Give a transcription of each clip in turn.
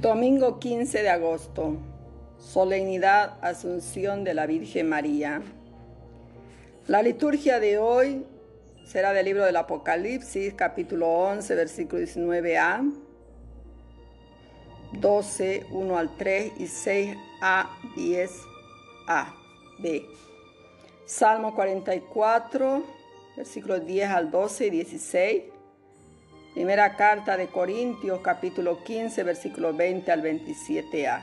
Domingo 15 de agosto, Solemnidad Asunción de la Virgen María. La liturgia de hoy será del libro del Apocalipsis, capítulo 11, versículo 19a, 12, 1 al 3 y 6a, 10a, b. Salmo 44, versículos 10 al 12 y 16. Primera carta de Corintios capítulo 15 versículo 20 al 27a.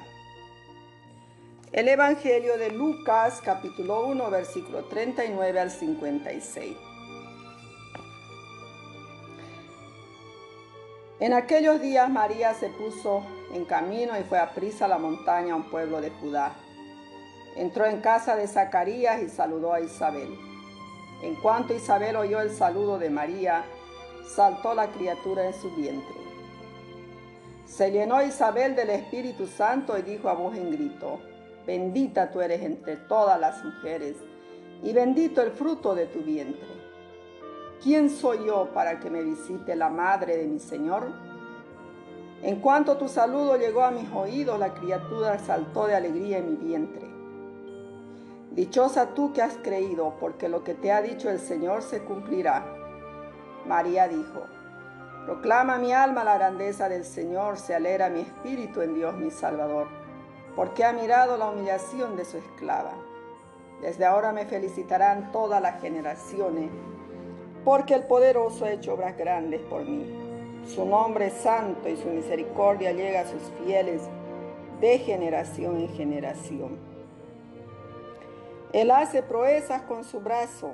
El Evangelio de Lucas capítulo 1 versículo 39 al 56. En aquellos días María se puso en camino y fue a prisa a la montaña a un pueblo de Judá. Entró en casa de Zacarías y saludó a Isabel. En cuanto Isabel oyó el saludo de María, saltó la criatura en su vientre. Se llenó Isabel del Espíritu Santo y dijo a voz en grito, bendita tú eres entre todas las mujeres, y bendito el fruto de tu vientre. ¿Quién soy yo para que me visite la madre de mi Señor? En cuanto tu saludo llegó a mis oídos, la criatura saltó de alegría en mi vientre. Dichosa tú que has creído, porque lo que te ha dicho el Señor se cumplirá. María dijo, Proclama mi alma la grandeza del Señor, se alegra mi espíritu en Dios mi Salvador, porque ha mirado la humillación de su esclava. Desde ahora me felicitarán todas las generaciones, porque el poderoso ha hecho obras grandes por mí. Su nombre es santo y su misericordia llega a sus fieles de generación en generación. Él hace proezas con su brazo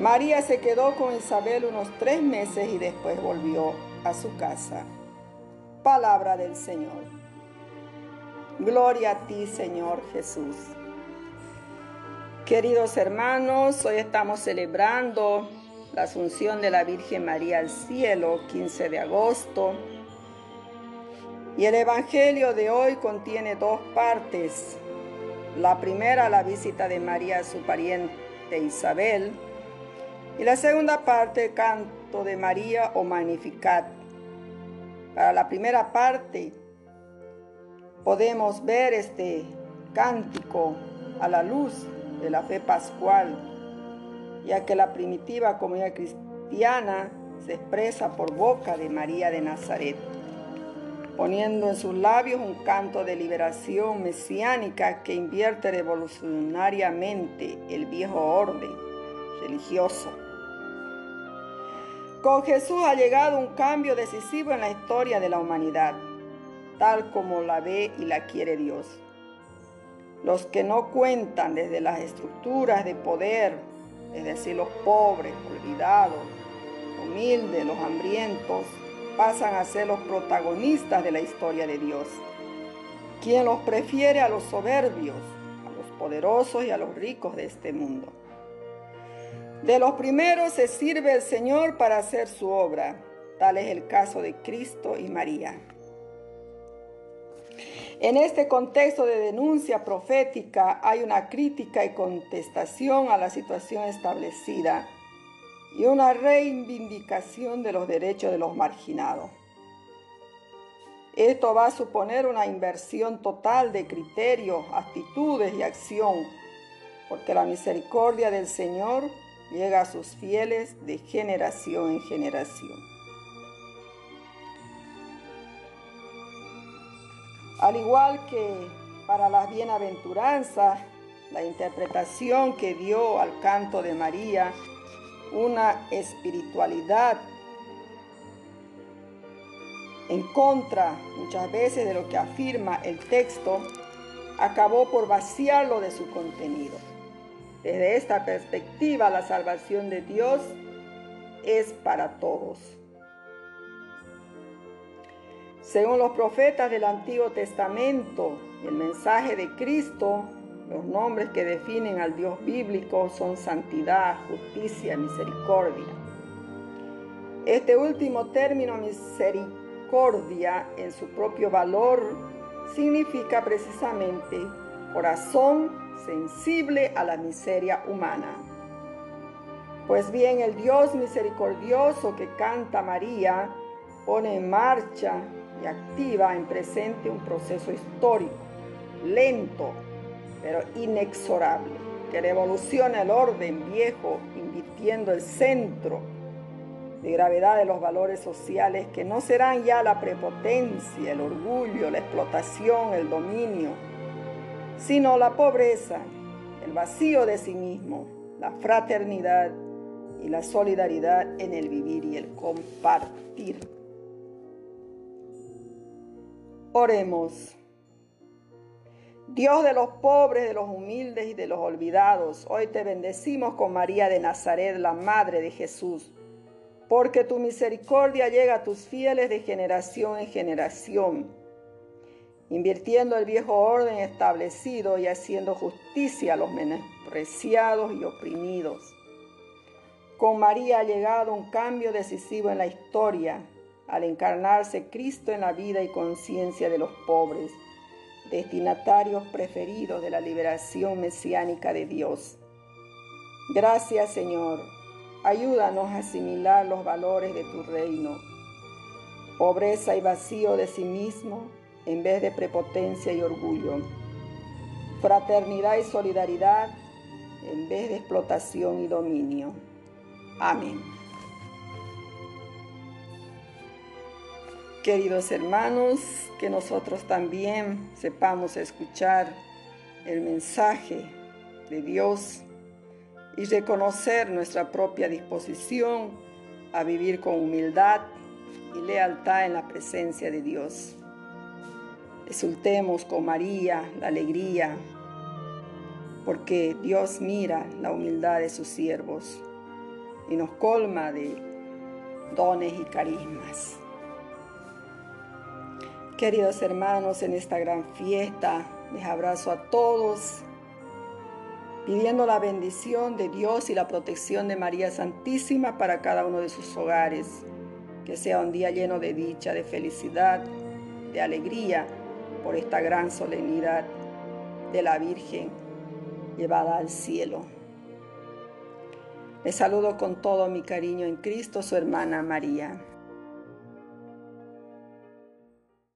María se quedó con Isabel unos tres meses y después volvió a su casa. Palabra del Señor. Gloria a ti, Señor Jesús. Queridos hermanos, hoy estamos celebrando la Asunción de la Virgen María al cielo, 15 de agosto. Y el Evangelio de hoy contiene dos partes. La primera, la visita de María a su pariente Isabel, y la segunda parte, canto de María o Magnificat. Para la primera parte podemos ver este cántico a la luz de la fe pascual, ya que la primitiva comunidad cristiana se expresa por boca de María de Nazaret, poniendo en sus labios un canto de liberación mesiánica que invierte revolucionariamente el viejo orden religioso con Jesús ha llegado un cambio decisivo en la historia de la humanidad, tal como la ve y la quiere Dios. Los que no cuentan desde las estructuras de poder, es decir, los pobres, olvidados, humildes, los hambrientos, pasan a ser los protagonistas de la historia de Dios. Quien los prefiere a los soberbios, a los poderosos y a los ricos de este mundo. De los primeros se sirve el Señor para hacer su obra. Tal es el caso de Cristo y María. En este contexto de denuncia profética hay una crítica y contestación a la situación establecida y una reivindicación de los derechos de los marginados. Esto va a suponer una inversión total de criterios, actitudes y acción, porque la misericordia del Señor llega a sus fieles de generación en generación. Al igual que para las bienaventuranzas, la interpretación que dio al canto de María, una espiritualidad en contra muchas veces de lo que afirma el texto, acabó por vaciarlo de su contenido. Desde esta perspectiva, la salvación de Dios es para todos. Según los profetas del Antiguo Testamento, el mensaje de Cristo Los nombres que definen al Dios bíblico son santidad, justicia, misericordia. Este último término, misericordia, en su propio valor, significa precisamente corazón sensible a la miseria humana. Pues bien, el Dios misericordioso que canta María pone en marcha y activa en presente un proceso histórico, lento, pero inexorable, que revoluciona el orden viejo, invirtiendo el centro de gravedad de los valores sociales que no serán ya la prepotencia, el orgullo, la explotación, el dominio, sino la pobreza, el vacío de sí mismo, la fraternidad y la solidaridad en el vivir y el compartir. Oremos. Dios de los pobres, de los humildes y de los olvidados, hoy te bendecimos con María de Nazaret, la Madre de Jesús, porque tu misericordia llega a tus fieles de generación en generación, invirtiendo el viejo orden establecido y haciendo justicia a los menospreciados y oprimidos. Con María ha llegado un cambio decisivo en la historia, al encarnarse Cristo en la vida y conciencia de los pobres destinatarios preferidos de la liberación mesiánica de Dios. Gracias Señor, ayúdanos a asimilar los valores de tu reino. Pobreza y vacío de sí mismo en vez de prepotencia y orgullo. Fraternidad y solidaridad en vez de explotación y dominio. Amén. Queridos hermanos, que nosotros también sepamos escuchar el mensaje de Dios y reconocer nuestra propia disposición a vivir con humildad y lealtad en la presencia de Dios. Exultemos con María la alegría, porque Dios mira la humildad de sus siervos y nos colma de dones y carismas. Queridos hermanos, en esta gran fiesta les abrazo a todos, pidiendo la bendición de Dios y la protección de María Santísima para cada uno de sus hogares. Que sea un día lleno de dicha, de felicidad, de alegría por esta gran solemnidad de la Virgen llevada al cielo. Les saludo con todo mi cariño en Cristo, su hermana María.